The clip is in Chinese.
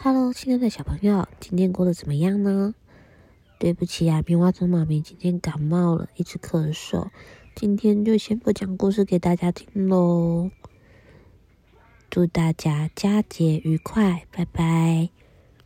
Hello，亲爱的小朋友，今天过得怎么样呢？对不起呀、棉花糖妈咪今天感冒了，一直咳嗽，今天就先不讲故事给大家听喽。祝大家佳节愉快，拜拜。